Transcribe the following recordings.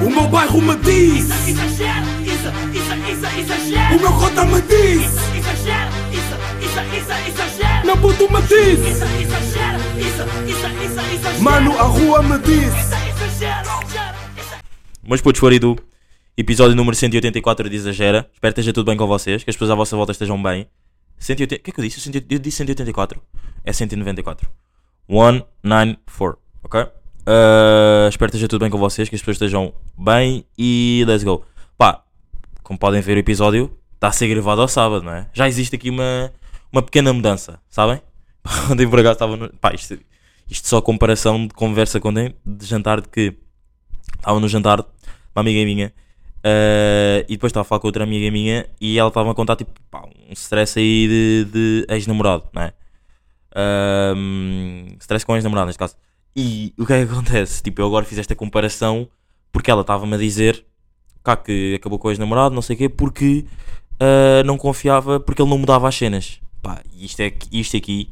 O meu bairro me diz Exagero, isso, isso, isso, exagero. O meu cota me diz Exagero, isso, isso, isso, exagero. Meu puto me diz Isso, exagero, isso, isso, isso, exagero. Mano, a rua me diz Isso, exagero, exagero. Meus putos Florido, episódio número 184 de Exagera. Espero que esteja tudo bem com vocês, que as pessoas à vossa volta estejam bem. 180... O que é que eu disse? 180 Eu disse 184. É 194. 194, ok? Uh, espero que esteja tudo bem com vocês, que as pessoas estejam bem e let's go. Pá, como podem ver o episódio, está a ser gravado ao sábado, não é? Já existe aqui uma, uma pequena mudança, sabem? Ontem por acaso estava no... Pá, isto, isto só comparação de conversa com ontem, de jantar de que estava no jantar, uma amiga minha, eh, e depois estava a falar com outra amiga minha e ela estava a contar tipo, pá, um stress aí de, de ex-namorado, não é? Ahm, stress com ex-namorado neste caso. E o que é que acontece? Tipo, eu agora fiz esta comparação porque ela estava-me a dizer cá que acabou com o ex-namorado, não sei o quê, porque ah, não confiava, porque ele não mudava as cenas. Pá, isto, é, isto aqui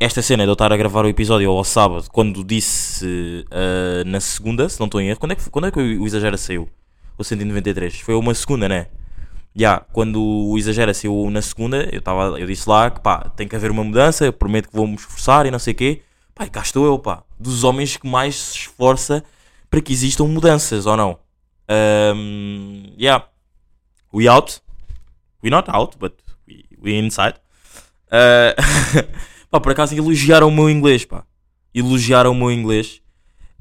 esta cena de eu estar a gravar o episódio ao sábado, quando disse ah, na segunda, se não estou em erro, quando é que, quando é que o Exagera saiu? O 193? Foi uma segunda, né? Já, quando o Exagera saiu na segunda, eu, tava, eu disse lá que pá, tem que haver uma mudança, prometo que vou me esforçar e não sei o quê. Pá, e cá estou eu, pá, dos homens que mais se esforça para que existam mudanças, ou não? Um, yeah. We out. We not out, but we, we inside. Uh, pá, por acaso elogiaram o meu inglês, pá. Elogiaram o meu inglês.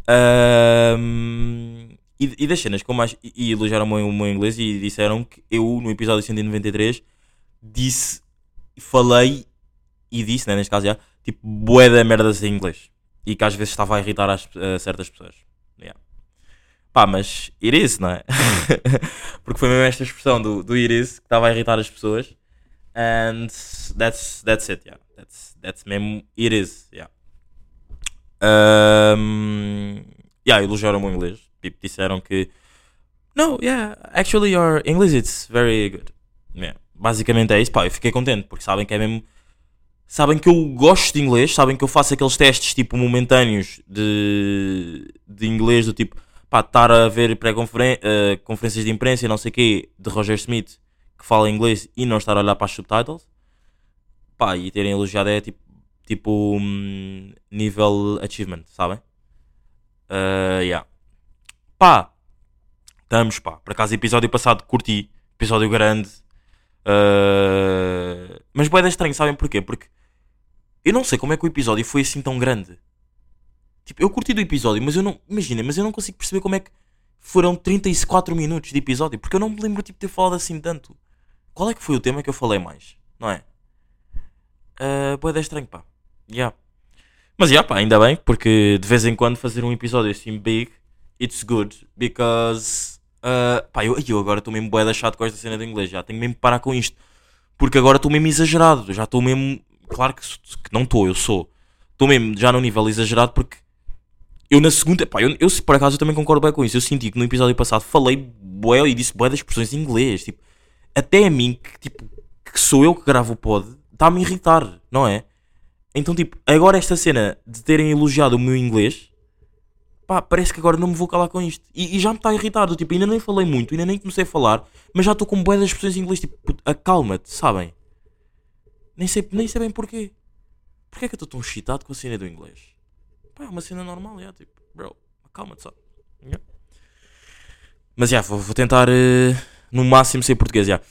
Ahm, e, e das cenas com mais. E, e elogiaram o meu, o meu inglês e disseram que eu, no episódio 193, disse. Falei e disse, né, neste caso já, tipo, bué da merdas em inglês. E que às vezes estava a irritar as, a certas pessoas. Yeah. Pá, mas it is, não é? Porque foi mesmo esta expressão do, do it is que estava a irritar as pessoas. And that's, that's it, yeah. That's, that's mesmo it is, yeah. Um, yeah, elogiaram o inglês. Tipo, disseram que No, yeah, actually your English it's very good. Yeah. Basicamente é isso, pá, eu fiquei contente porque sabem que é mesmo. Sabem que eu gosto de inglês, sabem que eu faço aqueles testes tipo momentâneos de, de inglês, do tipo, pá, estar a ver pré-conferências de imprensa e não sei o quê, de Roger Smith, que fala inglês e não estar a olhar para as subtitles, pá, e terem elogiado é tipo, tipo hum, nível achievement, sabem? Uh, yeah. Pá, estamos, pá, por acaso episódio passado curti, episódio grande, uh, mas boeda estranho, sabem porquê? Porque eu não sei como é que o episódio foi assim tão grande. Tipo, eu curti do episódio, mas eu não. Imagina, mas eu não consigo perceber como é que foram 34 minutos de episódio. Porque eu não me lembro tipo, de ter falado assim tanto. Qual é que foi o tema que eu falei mais? Não é? Uh, Boeda estranho, pá. Yeah. Mas já, pá, ainda bem, porque de vez em quando fazer um episódio assim big, it's good. Because. Uh, pá, eu, eu agora estou mesmo boeda chato com esta cena do inglês. Já tenho mesmo que parar com isto. Porque agora estou mesmo exagerado. Já estou mesmo. Claro que, que não estou, eu sou. Estou mesmo já no nível exagerado porque eu na segunda, pá, eu, eu por acaso eu também concordo bem com isso. Eu senti que no episódio passado falei bué e disse bué das expressões em inglês. Tipo, até a mim, que, tipo, que sou eu que gravo o pod, está-me irritar, não é? Então, tipo, agora esta cena de terem elogiado o meu inglês, pá, parece que agora não me vou calar com isto. E, e já me está a irritar, do tipo, ainda nem falei muito, ainda nem comecei a falar, mas já estou com bué das expressões em inglês, tipo, acalma-te, sabem? Nem sei, nem sei bem porquê. Porquê é que eu estou tão excitado com a cena do inglês? Pá, é uma cena normal, já, tipo, bro, acalma-te só. Yeah. Mas já, vou, vou tentar eh, no máximo ser português, já.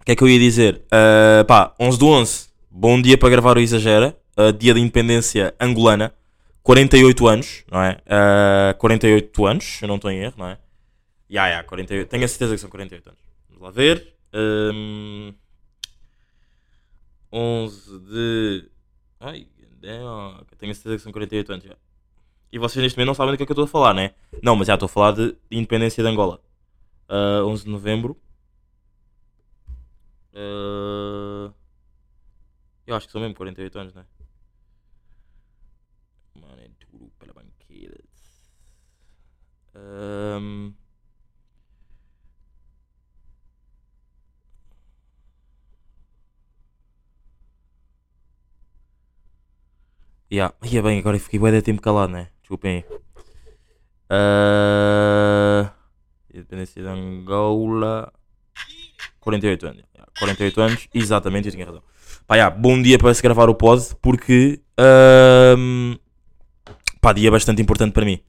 O que é que eu ia dizer? Uh, pá, 11 do 11, bom dia para gravar o Exagera, uh, dia da independência angolana, 48 anos, não é? Uh, 48 anos, eu não estou em erro, não é? Ya, ya, 48, tenho a certeza que são 48 anos. Vamos lá ver. Um, 11 de. Ai, damn, tenho certeza que são 48 anos já. E vocês neste momento não sabem do que é que eu estou a falar, né? Não, mas já estou a falar de, de independência de Angola. Uh, 11 de novembro. Uh, eu acho que são mesmo 48 anos, né? Mano, é duro para banqueiras. Um, Yeah. Ia bem, agora fiquei bué de tempo calado, né? Desculpem aí. Ah, Messi de Angola. 48 anos. yeah, 48 anos, exatamente, eu tinha razão. Pá, yeah, bom dia para se gravar o pod, porque. ahm, pá, dia bastante importante para mim.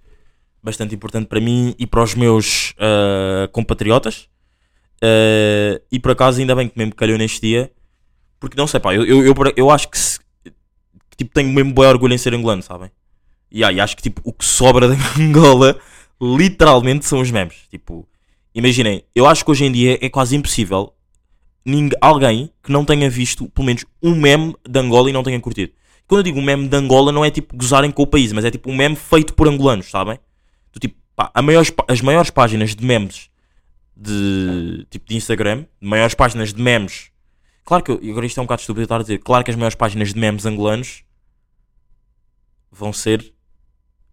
Bastante importante para mim e para os meus ah, compatriotas. Ah, e por acaso, ainda bem que mesmo calhou neste dia, porque não sei, pá, eu, eu, eu, eu acho que, se- tipo, tenho mesmo bom orgulho em ser angolano, sabem? E aí, acho que tipo, o que sobra da Angola literalmente são os memes. Tipo, imaginem, eu acho que hoje em dia é quase impossível ninguém, alguém que não tenha visto pelo menos um meme de Angola e não tenha curtido. Quando eu digo um meme de Angola, não é tipo gozarem com o país, mas é tipo um meme feito por angolanos, sabem? Do tipo, pá, maiores as maiores páginas de memes de tipo de Instagram, maiores páginas de memes. Claro que eu, e agora isto é um bocado estúpido estar a dizer, claro que as maiores páginas de memes angolanos vão ser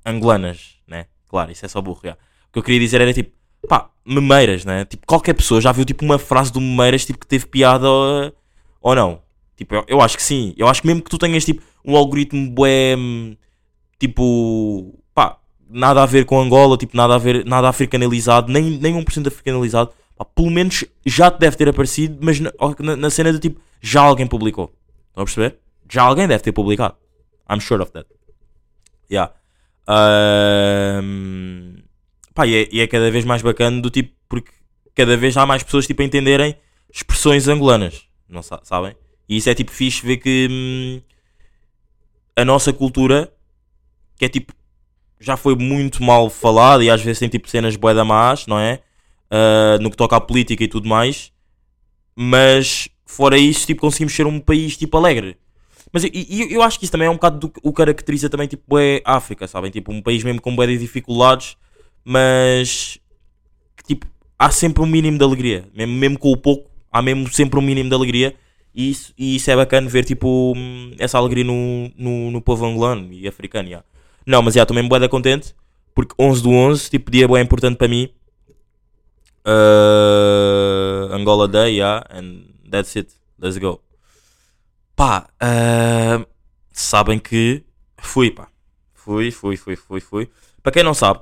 angolanas, né? Claro, isso é só burro, já. O que eu queria dizer era tipo, pá, memeiras, né? Tipo, qualquer pessoa já viu tipo uma frase do memeiras tipo que teve piada ou, ou não? Tipo, eu, eu acho que sim. Eu acho que mesmo que tu tenhas tipo um algoritmo bué, hum, tipo, pá, nada a ver com Angola, tipo, nada a ver, nada africanalizado, nem, nem 1% africanalizado, pá, pelo menos já te deve ter aparecido, mas na, na, na cena do tipo, já alguém publicou. Estão a perceber? Já alguém deve ter publicado. I'm sure of that. Yeah. Ahm, pá, e, é, e é cada vez mais bacana do tipo, porque cada vez há mais pessoas tipo, a entenderem expressões angolanas, não sa- sabem? E isso é tipo fixe ver que hum, a nossa cultura, que é tipo, já foi muito mal falada e às vezes tem tipo cenas bué da más, não é? Ah, no que toca à política e tudo mais, mas fora isso, tipo, conseguimos ser um país tipo alegre. Mas eu, eu, eu acho que isso também é um bocado do que o caracteriza também, tipo, é África, sabem? Tipo, um país mesmo com de dificuldades, mas que, tipo, há sempre um mínimo de alegria. Mesmo, mesmo com o pouco, há mesmo sempre um mínimo de alegria. E isso, e isso é bacana ver, tipo, essa alegria no, no, no povo angolano e africano, já. Não, mas já, estou mesmo bué da contente, porque 11 do 11, tipo, dia bué importante para mim. Uh, Angola Day, yeah, and that's it. Let's go. Pá, ah, sabem que fui, pá. Fui, fui, fui, fui, fui. Para quem não sabe,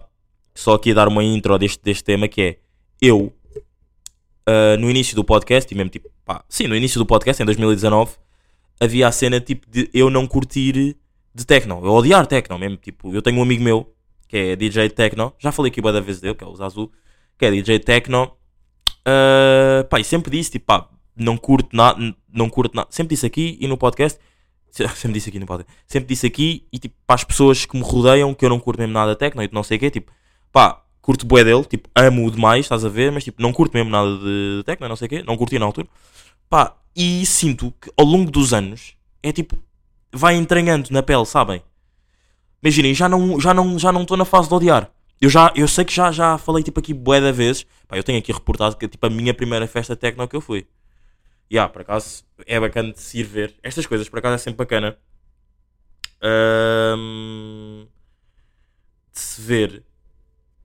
só aqui dar uma intro deste, deste tema que é eu, ah, no início do podcast, e mesmo tipo, pá, sim, no início do podcast, em 2019, havia a cena tipo de eu não curtir de techno, eu odiar techno mesmo. Tipo, eu tenho um amigo meu que é DJ techno, já falei aqui da vez dele, que é o Zazu, que é DJ techno. Ah, pá, e sempre disse, tipo, pá, não curto nada, não curto nada. Sempre disse aqui e no podcast, se- sempre disse aqui no podcast, sempre disse aqui e tipo, para as pessoas que me rodeiam que eu não curto mesmo nada de techno e não sei o quê, tipo, pá, curto bué dele, tipo, amo-o demais, estás a ver, mas tipo, não curto mesmo nada de techno, não sei o quê, não curti na altura. Pá, e sinto que ao longo dos anos é tipo, vai entranhando na pele, sabem? Imaginem, já não já não já não estou na fase de odiar. Eu já eu sei que já já falei tipo aqui bué de vezes. Pá, eu tenho aqui reportado que tipo a minha primeira festa techno que eu fui. E yeah, por acaso é bacana de se ir ver. Estas coisas por acaso é sempre bacana. Ahm, de se ver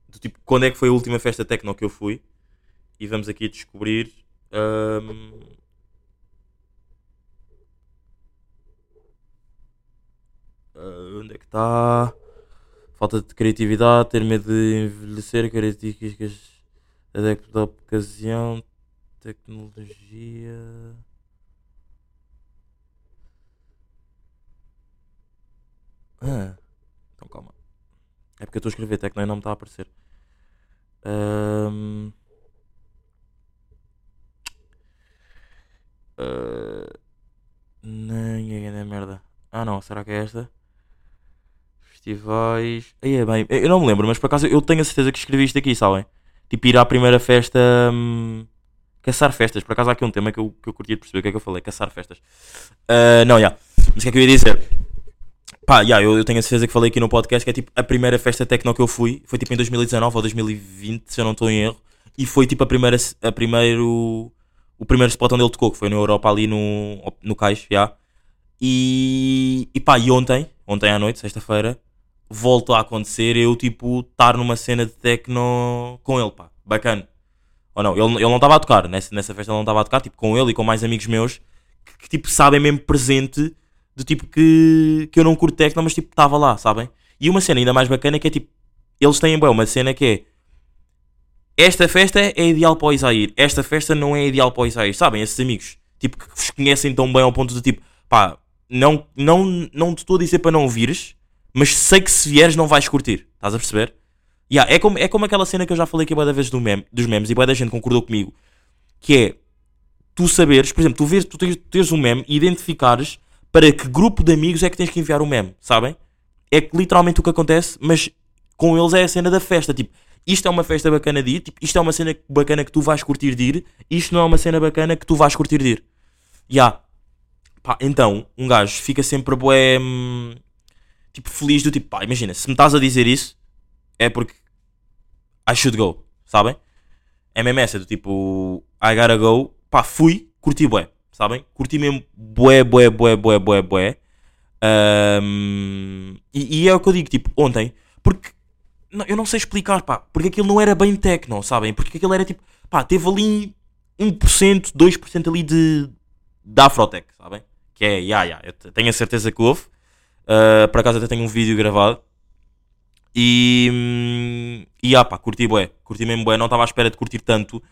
do tipo quando é que foi a última festa techno que eu fui. E vamos aqui descobrir. ahm, Ah, onde é que está? Falta de criatividade, ter medo de envelhecer, características adepto da ocasião, tecnologia. Ah, então calma. É porque eu estou a escrever tecno e não me está a aparecer. Ahm. Ah, Nem é merda. Ah não, será que é esta? Festivais. Aí é bem. Eu não me lembro, mas por acaso eu tenho a certeza que escrevi isto aqui, sabem? Tipo ir à primeira festa. hum, caçar festas. Por acaso há aqui um tema que eu, que eu curti de perceber o que é que eu falei. Caçar festas. Ah, não, já. Mas o que é que eu ia dizer? Pá, já, eu, eu tenho a certeza que falei aqui no podcast que é tipo a primeira festa techno que eu fui. Foi tipo em 2019 ou 2020, se eu não estou em erro. E foi tipo a primeira. A primeiro, o primeiro spot onde ele tocou, que foi na Europa ali no, no Cais, já. E, e pá, e ontem, ontem à noite, sexta-feira, voltou a acontecer eu, tipo, estar numa cena de techno com ele, pá, bacana. Ou não, ele, ele não estava a tocar, nessa, nessa festa ele não estava a tocar, tipo, com ele e com mais amigos meus, que, que, tipo, sabem mesmo presente, do tipo que, que eu não curto techno, mas tipo, estava lá, sabem? E uma cena ainda mais bacana que é tipo, eles têm, bem, uma cena que é, esta festa é ideal para o Isair, esta festa não é ideal para o Isair. Sabem, esses amigos, tipo, que vos conhecem tão bem ao ponto de tipo, pá, não, não, não te estou a dizer para não vires, mas sei que se vieres não vais curtir. Estás a perceber? Yeah, é, como, é como aquela cena que eu já falei aqui boa da vez do meme, dos memes e boa da gente concordou comigo, que é tu saberes, por exemplo, tu, vês, tu tens, tens um meme e identificares para que grupo de amigos é que tens que enviar o meme, sabem? É que literalmente o que acontece, mas com eles é a cena da festa. Tipo, isto é uma festa bacana de ir, tipo, isto é uma cena bacana que tu vais curtir de ir, isto não é uma cena bacana que tu vais curtir de ir. Ya. Pá, então, um gajo fica sempre bué, hum, tipo, feliz do tipo, pá, imagina, se me estás a dizer isso, é porque I should go, sabem? É do tipo, I gotta go, pá, fui, curti bué, sabem? Curti mesmo bué, bué, bué, bué, bué, bué. Ahm, e, e é o que eu digo, tipo, ontem, porque não, eu não sei explicar, pá, porque aquilo não era bem techno, sabem? Porque aquilo era tipo, pá, teve ali 1%, 2% ali de, de Afrotech, sabem? Que é, ya, ya, eu te- tenho a certeza que houve. Ah, por acaso até tenho um vídeo gravado. E, e ah, pá, curti bué, curti mesmo bué, não estava à espera de curtir tanto.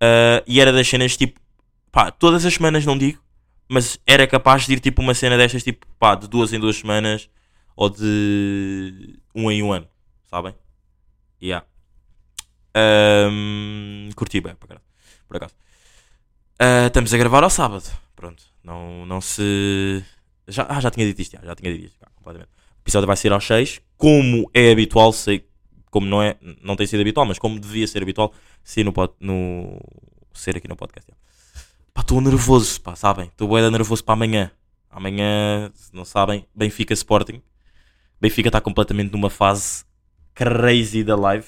Ah, e era das cenas tipo, pá, todas as semanas não digo, mas era capaz de ir tipo uma cena destas, tipo, pá, de duas em duas semanas ou de um em um ano, sabem? Yeah. Ahm, curti bem, por acaso. Ah, estamos a gravar ao sábado. Pronto, não, não se. Já, ah, já tinha dito isto, já, já tinha dito isto, completamente. O episódio vai ser aos 6, como é habitual, sei como não é, não tem sido habitual, mas como devia ser habitual, ser, no, no, ser aqui no podcast. estou nervoso, pá, sabem? Estou bué nervoso para amanhã. Amanhã, se não sabem, Benfica Sporting. Benfica está completamente numa fase crazy da live.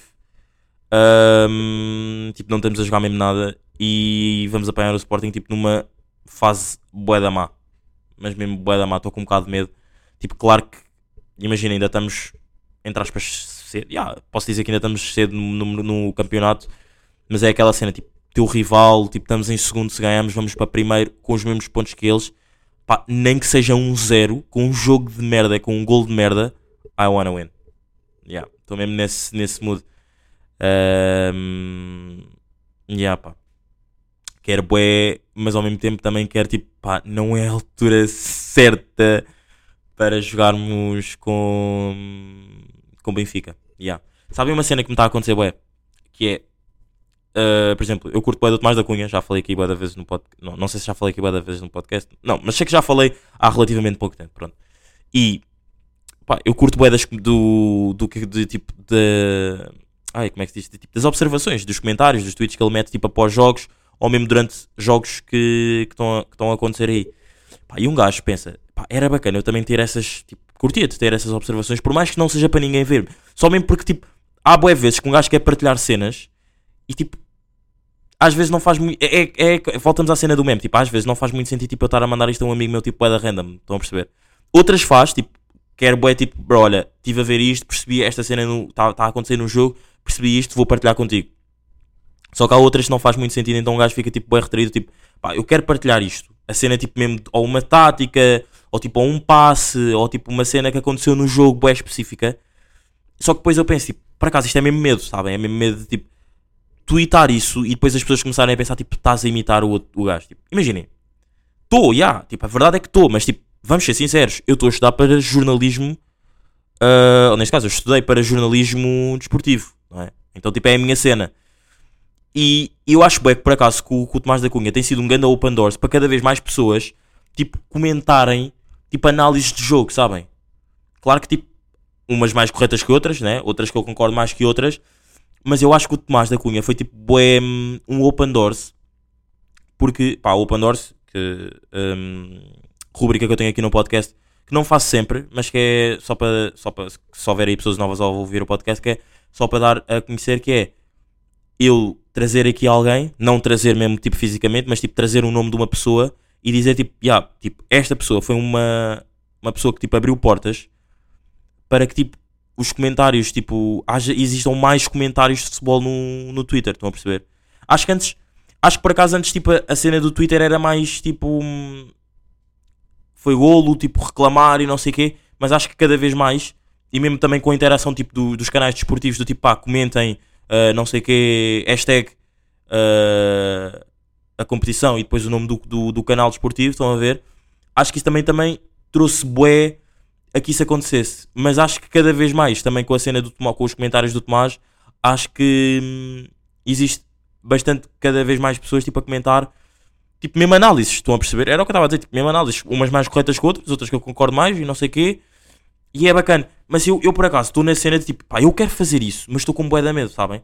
Ahm, tipo, não estamos a jogar mesmo nada e vamos apanhar o Sporting tipo numa fase bué da má. Mas mesmo bué da má, estou com um bocado de medo. Tipo, claro que, imagina, ainda estamos, entre aspas, cedo. Yeah, posso dizer que ainda estamos cedo no, no- no campeonato, mas é aquela cena, tipo, teu rival, tipo, estamos em segundo, se ganhamos, vamos para primeiro com os mesmos pontos que eles. Pá, nem que seja um zero, com um jogo de merda, com um gol de merda, I wanna win. Yeah, estou mesmo nesse, nesse mood. Um, yeah, pá. Quero bué, mas ao mesmo tempo também quero tipo, pá, não é a altura certa para jogarmos com com Benfica. Yeah. Sabem uma cena que me está a acontecer bué? Que é, uh, por exemplo, eu curto bué do Tomás da Cunha, já falei aqui bué da vezes no podcast, não, não sei se já falei aqui bué da vezes no podcast, não, mas sei que já falei há relativamente pouco tempo, pronto. E, pá, eu curto bué das, do, do que, de tipo, de, ai, como é que se diz? De, tipo, das observações, dos comentários, dos tweets que ele mete, tipo, após jogos, ou mesmo durante jogos que que estão a, que a acontecer aí. Pá, e um gajo pensa, pá, era bacana eu também ter essas, tipo, curtia de ter essas observações, por mais que não seja para ninguém ver, só mesmo porque, tipo, há boé vezes que um gajo quer partilhar cenas e, tipo, às vezes não faz muito, é, é, é- voltamos à cena do meme, tipo, às vezes não faz muito sentido, tipo, eu estar a mandar isto a um amigo meu, tipo, é da random, estão a perceber? Outras faz, tipo, quero bué, tipo, bro, olha, estive a ver isto, percebi esta cena, está tá a acontecer no jogo, percebi isto, vou partilhar contigo. Só que há outras que não faz muito sentido, então um gajo fica tipo bem retraído, tipo, pá, eu quero partilhar isto. A cena tipo mesmo, ou uma tática, ou tipo ou um passe, ou tipo uma cena que aconteceu no jogo bem específica. Só que depois eu penso, tipo, por acaso isto é mesmo medo, sabem? É mesmo medo de tipo, tweetar isso e depois as pessoas começarem a pensar, tipo, estás a imitar o, outro- o gajo. Tipo, imaginem, estou, já, tipo, a verdade é que estou, mas tipo, vamos ser sinceros, eu estou a estudar para jornalismo, ah, ou neste caso, eu estudei para jornalismo desportivo, não é? Então, tipo, é a minha cena. E eu acho bem que por acaso que o, que o Tomás da Cunha tem sido um grande open doors para cada vez mais pessoas tipo, comentarem tipo, análises de jogo, sabem? Claro que tipo, umas mais corretas que outras, né? outras que eu concordo mais que outras, mas eu acho que o Tomás da Cunha foi tipo bué, hum, um open doors porque pá, open doors, que hum, rubrica que eu tenho aqui no podcast, que não faço sempre, mas que é só para só para se houver aí pessoas novas a ouvir o podcast, que é só para dar a conhecer que é eu trazer aqui alguém, não trazer mesmo tipo fisicamente, mas tipo trazer o nome de uma pessoa e dizer tipo, yeah, tipo esta pessoa foi uma, uma pessoa que tipo abriu portas para que tipo os comentários, tipo, haja, existam mais comentários de futebol no, no Twitter, estão a perceber? Acho que antes, acho que por acaso antes tipo a, cena do Twitter era mais tipo hum, foi golo, tipo reclamar e não sei o quê, mas acho que cada vez mais e mesmo também com a interação tipo do- dos canais desportivos do tipo pá, comentem uh, não sei o que, hashtag uh, a competição e depois o nome do, do, do canal desportivo, estão a ver? Acho que isso também, também trouxe bué a que isso acontecesse. Mas acho que cada vez mais, também com a cena do Tomás, com os comentários do Tomás, acho que hum, existe bastante, cada vez mais pessoas tipo, a comentar, tipo, mesmo análises, estão a perceber? Era o que eu estava a dizer, tipo, mesmo análises, umas mais corretas que outras, outras que eu concordo mais e não sei o quê. E é bacana. Mas eu, eu por acaso estou na cena de tipo, pá, eu quero fazer isso, mas estou com bué da medo, sabem?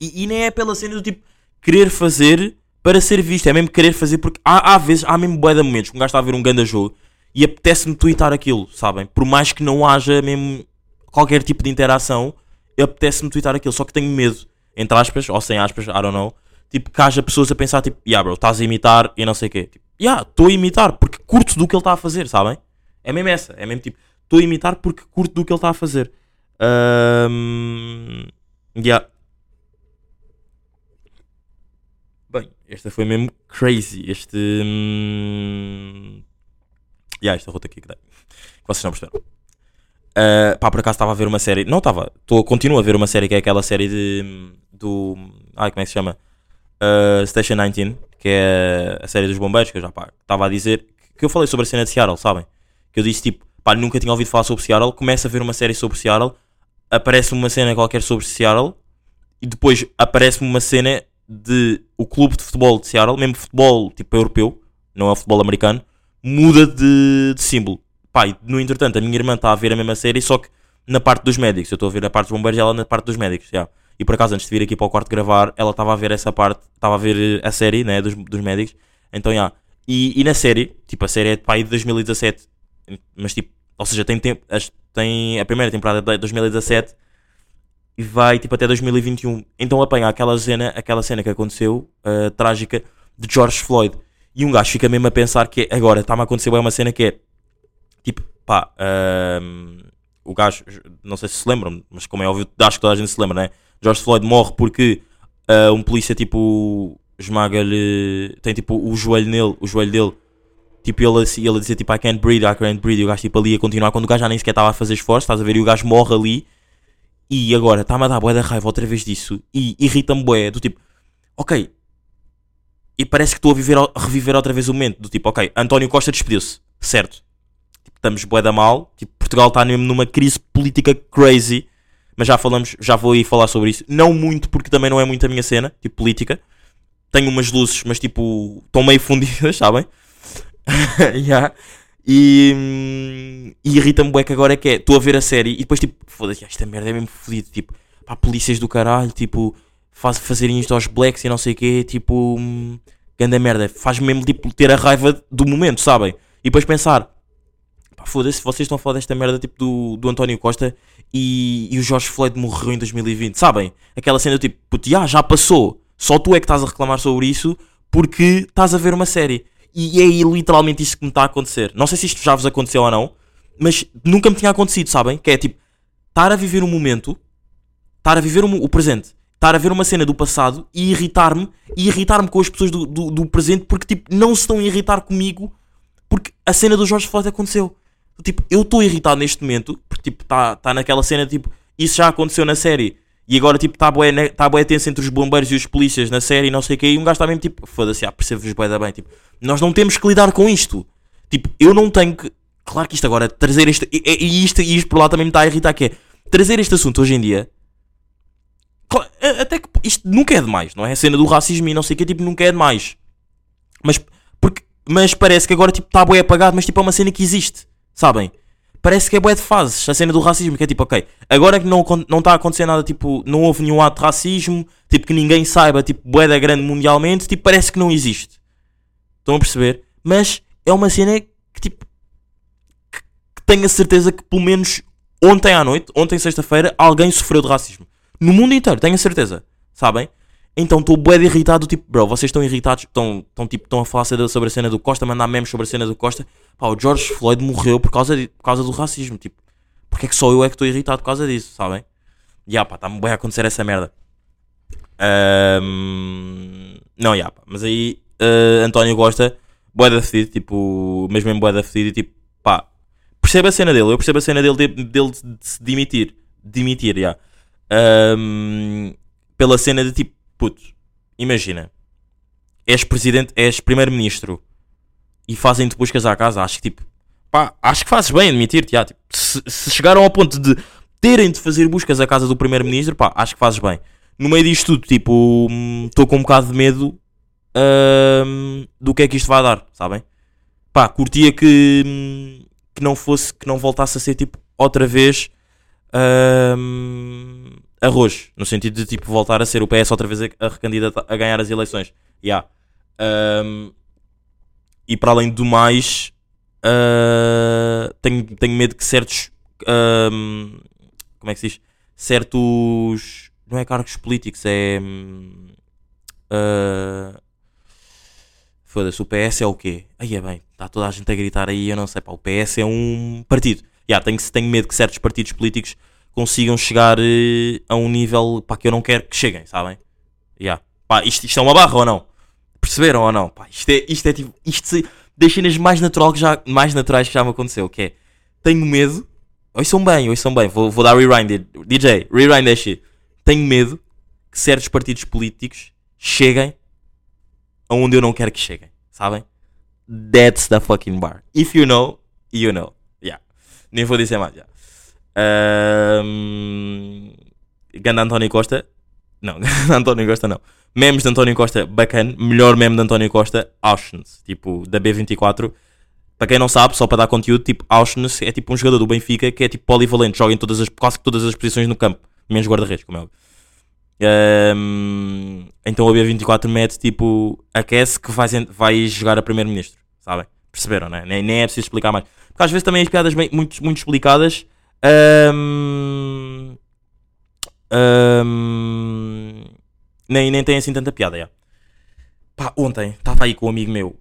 E, e nem é pela cena do tipo, querer fazer para ser visto, é mesmo querer fazer, porque há, há vezes, há mesmo de momentos que um gajo está a ver um grande jogo e apetece-me twittar aquilo, sabem? Por mais que não haja mesmo qualquer tipo de interação, apetece-me twittar aquilo, só que tenho medo, entre aspas, ou sem aspas, I don't know, tipo, que haja pessoas a pensar, tipo, yeah bro, estás a imitar e não sei o quê. Tipo, yeah, estou a imitar porque curto do que ele está a fazer, sabem? É mesmo essa, é mesmo tipo, estou a imitar porque curto do que ele está a fazer. Um, yeah. Bem, esta foi mesmo crazy. Este. Hum... Yeah, esta rota aqui que dei. Que vocês não perceberam. Uh, pá, por acaso estava a ver uma série. Não estava. Continuo a ver uma série que é aquela série de. Do. Ai, como é que se chama? Uh, Station 19, que é a série dos bombeiros, que eu já estava a dizer. Que eu falei sobre a cena de Seattle, sabem? Que eu disse tipo, pá, nunca tinha ouvido falar sobre Seattle. Começo a ver uma série sobre Seattle. Aparece-me uma cena qualquer sobre Seattle. E depois aparece-me uma cena de o clube de futebol de Seattle, mesmo futebol tipo europeu, não é futebol americano, muda de, de símbolo. Pai, no entretanto, a minha irmã está a ver a mesma série, só que na parte dos médicos. Eu estou a ver a parte dos bombeiros e ela na parte dos médicos. Yeah. E por acaso, antes de vir aqui para o quarto gravar, ela estava a ver essa parte, estava a ver a série né, dos, dos médicos. Então, yeah. e, e na série, tipo, a série é de pai de 2017, mas tipo, ou seja, tem, tempo, tem a primeira temporada de 2017 e vai tipo até 2021. Então apanha aquela cena, aquela cena que aconteceu, uh, trágica, de George Floyd. E um gajo fica mesmo a pensar que agora está-me a acontecer uma cena que é tipo, pá, uh, o gajo, não sei se se lembram, mas como é óbvio, acho que toda a gente se lembra, né? George Floyd morre porque uh, um polícia tipo esmaga-lhe, tem tipo o joelho nele, o joelho dele. Tipo, ele, ele a dizer tipo, I can't breathe, I can't breathe, e o gajo tipo ali a continuar, quando o gajo já nem sequer estava a fazer esforço, estás a ver, e o gajo morre ali, e agora está-me a dar bué da raiva outra vez disso. E irrita-me bué. Do tipo, ok. E parece que estou a, viver, a reviver outra vez o momento. Do tipo, ok, António Costa despediu-se. Certo. Tipo, estamos bué da mal. Tipo, Portugal está mesmo numa crise política crazy. Mas já falamos, já vou aí falar sobre isso. Não muito, porque também não é muito a minha cena. Tipo, política. Tenho umas luzes, mas tipo, estão meio fundidas, sabem? yeah. E, e irrita-me bué que agora é que é, estou a ver a série e depois tipo, foda-se, esta merda é mesmo fodido, tipo, pá, polícias do caralho, tipo, faz, fazerem isto aos blacks e não sei o quê, tipo, hum, grande merda, faz mesmo tipo ter a raiva do momento, sabem? E depois pensar, pá, foda-se, vocês estão a falar desta merda tipo do, do António Costa e, e o Jorge Floyd morreu em 2020, sabem? Aquela cena tipo, puto, já, já passou, só tu é que estás a reclamar sobre isso porque estás a ver uma série. E é literalmente isto que me está a acontecer. Não sei se isto já vos aconteceu ou não, mas nunca me tinha acontecido, sabem? Que é tipo, estar a viver um momento, estar a viver um, o presente, estar a ver uma cena do passado e irritar-me, e irritar-me com as pessoas do, do, do, presente porque tipo, não se estão a irritar comigo porque a cena do Jorge Floyd aconteceu. Tipo, eu estou irritado neste momento porque tipo, está tá naquela cena tipo, isso já aconteceu na série e agora, tipo, está bué, né, tá bué tenso entre os bombeiros e os polícias na série e não sei o que. E um gajo está mesmo, tipo, foda-se, ah, percebo-vos bué da bem. Tipo, nós não temos que lidar com isto. Tipo, eu não tenho que... Claro que isto agora, trazer este... E, e isto, e isto por lá também me está a irritar, que é... Trazer este assunto hoje em dia... Até que isto nunca é demais, não é? A cena do racismo e não sei o que, tipo, nunca é demais. Mas, porque, mas parece que agora, tipo, está bué apagado, mas, tipo, é uma cena que existe. Sabem? Parece que é bué de fases, a cena do racismo, que é tipo, ok, agora que não está não tá a acontecer nada, tipo, não houve nenhum ato de racismo, tipo, que ninguém saiba, tipo, bué da grande mundialmente, tipo, parece que não existe. Estão a perceber? Mas é uma cena que, tipo, que, que tenho a certeza que pelo menos ontem à noite, ontem sexta-feira, alguém sofreu de racismo. No mundo inteiro, tenho a certeza. Sabem? Então estou bué irritado, tipo, bro, vocês estão irritados, estão, tipo, estão a falar sobre a cena do Costa, mandar memes sobre a cena do Costa. Pá, o George Floyd morreu por causa, de, por causa do racismo, tipo, porque é que só eu é que estou irritado por causa disso, sabem? E yeah, pá, está-me bem a acontecer essa merda. Um, não, yeah, pá, mas aí uh, António Costa, bué da fedido, tipo, mesmo em bué da fedido, tipo, pá, percebo a cena dele, eu percebo a cena dele de, dele de se demitir, demitir, já. Yeah. Ahm, pela cena de tipo, puto, imagina, és presidente, és primeiro-ministro e fazem-te buscas à casa, acho que tipo, pá, acho que fazes bem em admitir-te, tipo, se, se chegaram ao ponto de terem de fazer buscas à casa do primeiro-ministro, pá, acho que fazes bem. No meio disto tudo, tipo, estou com um bocado de medo ahm, do que é que isto vai dar, sabem? Pá, curtia que, hum, que não fosse, que não voltasse a ser tipo outra vez ahm, arroz, no sentido de tipo voltar a ser o PS outra vez a, a a ganhar as eleições. Yeah. Ahm, e para além do mais, ah, tenho, tenho medo que certos ahm, como é que se diz? Certos não é cargos políticos, é ah, Foda-se, o PS é o quê? Aí é bem, está toda a gente a gritar aí, eu não sei, pá, o PS é um partido. Yeah, tenho, tenho medo que certos partidos políticos consigam chegar eh, a um nível pá, que eu não quero que cheguem, sabem? Yeah. Pá, isto, isto é uma barra ou não? Perceberam ou não? Pá, isto é, isto é tipo, isto se- das cenas mais, natural que já, mais naturais que já me aconteceu, que é, tenho medo, ouçam bem, ouçam bem, vou, vou dar rewind, DJ, rewind that shit. Tenho medo que certos partidos políticos cheguem aonde eu não quero que cheguem, sabem? That's the fucking bar. If you know, you know. Yeah. Nem vou dizer mais, já. Um, Ganda António Costa. Não, António Costa não. Memes de António Costa, bacana. Melhor meme de António Costa, Auschwitz. Tipo, da B24. Para quem não sabe, só para dar conteúdo, tipo, Auschwitz é tipo um jogador do Benfica que é tipo polivalente, joga em todas as, quase todas as posições no campo, menos guarda-redes, como é óbvio. Ahm, então a B24 mete tipo, aquece que vais, en- vais jogar a primeiro-ministro, sabem? Perceberam, né? nem, nem é preciso explicar mais. Porque às vezes também as piadas bem, muito, muito explicadas. Ahm, ahm, nem, nem tem assim tanta piada. Pá, ontem estava aí com um amigo meu.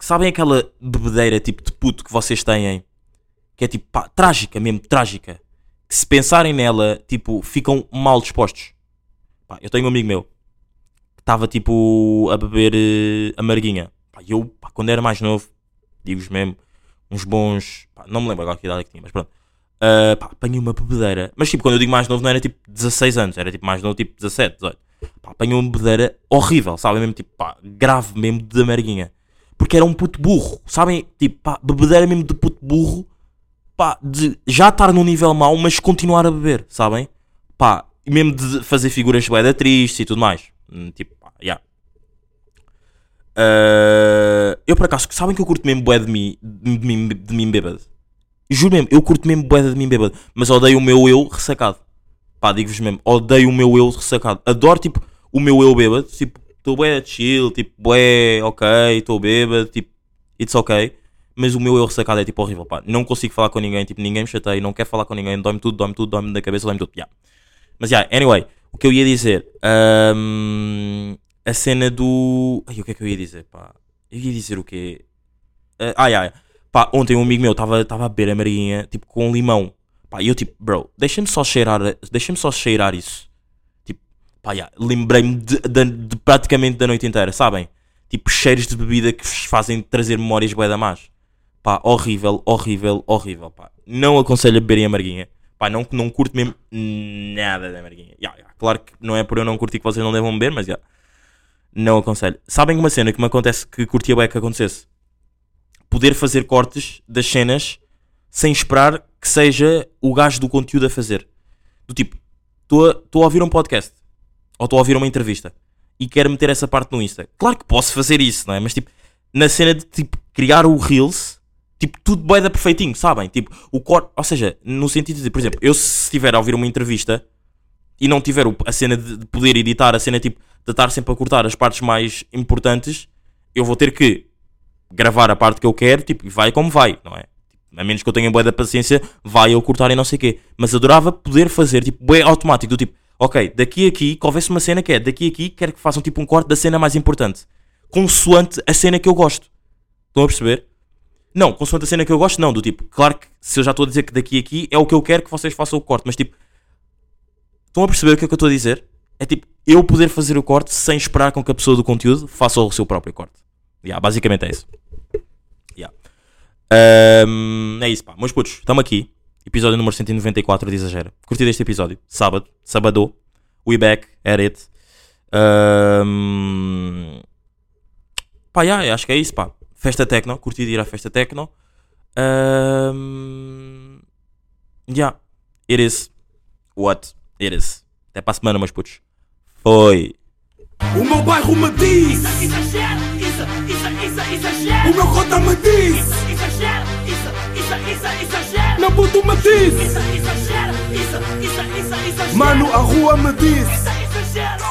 Sabem aquela bebedeira tipo de puto que vocês têm? Que é tipo, pá, trágica mesmo, trágica. Que se pensarem nela, tipo, ficam mal dispostos. Pá, eu tenho um amigo meu que estava tipo a beber eh, amarguinha. Pá, eu, pá, quando era mais novo, digo-vos mesmo, uns bons. pá, não me lembro agora que idade é que tinha, mas pronto. Ah, pá, apanhei uma bebedeira. Mas tipo, quando eu digo mais novo, não era tipo 16 anos, era tipo mais novo, tipo 17, 18. Pá, apanhei uma bebedeira horrível, sabem? Mesmo tipo, pá, grave mesmo de amarguinha. Porque era um puto burro, sabem? Tipo, pá, bebedeira mesmo de puto burro, pá, de já estar num nível mau, mas continuar a beber, sabem? Pá, mesmo de fazer figuras da tristes e tudo mais. Hum, Tipo, pá, yeah. Ah, eu por acaso, sabem que eu curto mesmo bué de mim, de mim, de mim bêbado? Juro mesmo, eu curto mesmo bué de mim bêbado, mas odeio o meu eu ressacado. Pá, digo-vos mesmo, odeio o meu eu ressacado. Adoro, tipo, o meu eu bêbado, tipo, estou bué chill, tipo, bué, ok, estou bêbado, tipo, it's ok. Mas o meu eu ressacado é tipo horrível, pá. Não consigo falar com ninguém, tipo, ninguém me chateia, não quero falar com ninguém, dói-me tudo, dói-me tudo, dói-me da cabeça, dói-me tudo, yeah. Mas, yeah, anyway, o que eu ia dizer, ahm, a cena do... Ai, o que é que eu ia dizer, pá? Eu ia dizer o quê? Ah, ah, yeah, yeah. Pá, ontem um amigo meu estava a beber a marinha, tipo, com limão. Pá, e eu tipo, bro, deixa-me só cheirar, deixa-me só cheirar isso. Tipo, pá, yeah, lembrei-me de, de- de praticamente da noite inteira, sabem? Tipo, cheiros de bebida que vos fazem trazer memórias bué da más. Pá, horrível, horrível, horrível, pá. Não aconselho a beberem amarguinha. Pá, não, não curto mesmo nada da amarguinha. Yeah, yeah. Claro que não é por eu não curtir que vocês não devam beber, mas já. Não aconselho. Sabem uma cena que me acontece que curtia bem que acontecesse? Poder fazer cortes das cenas sem esperar que seja o gajo do conteúdo a fazer. Do tipo, estou a ouvir um podcast ou estou a ouvir uma entrevista e quero meter essa parte no Insta. Claro que posso fazer isso, não é? Mas tipo, na cena de tipo criar o Reels, tipo, tudo bem da perfeitinho, sabem? Tipo, o corte, ou seja, no sentido de, por exemplo, eu se estiver a ouvir uma entrevista e não tiver a cena de de poder editar, a cena tipo de estar sempre a cortar as partes mais importantes, eu vou ter que gravar a parte que eu quero, tipo, vai como vai, não é? A menos que eu tenha boa da paciência, vai eu cortar e não sei o quê. Mas adorava poder fazer, tipo, bué automático, do tipo, ok, daqui a aqui, que houvesse uma cena que é, daqui a aqui, quero que façam tipo um corte da cena mais importante. Consoante a cena que eu gosto. Estão a perceber? Não, consoante a cena que eu gosto, não, do tipo, claro que se eu já estou a dizer que daqui a aqui é o que eu quero que vocês façam o corte, mas tipo, estão a perceber o que é que eu estou a dizer? É tipo, eu poder fazer o corte sem esperar com que a pessoa do conteúdo faça o seu próprio corte. Yeah, basicamente é isso. Ahm, é isso, pá. Meus putos, estamos aqui. Episódio número 194 de Exagera. Curti deste episódio. Sábado. Sábado. We back at it. Ahm, Pá, yeah, acho que é isso, pá. Festa Tecno. Curti de ir à Festa Tecno. Um... Yeah. It is what it is. Até para a semana, meus putos. Foi. O meu bairro me diz, isa, exagera. o meu cota me diz, Exagera, isso, isso, isso, é exagera. Na puta me diz. Isso, é exagera. Isso, isso, isso, exagera. É Mano, a rua me diz. Isso, exagera.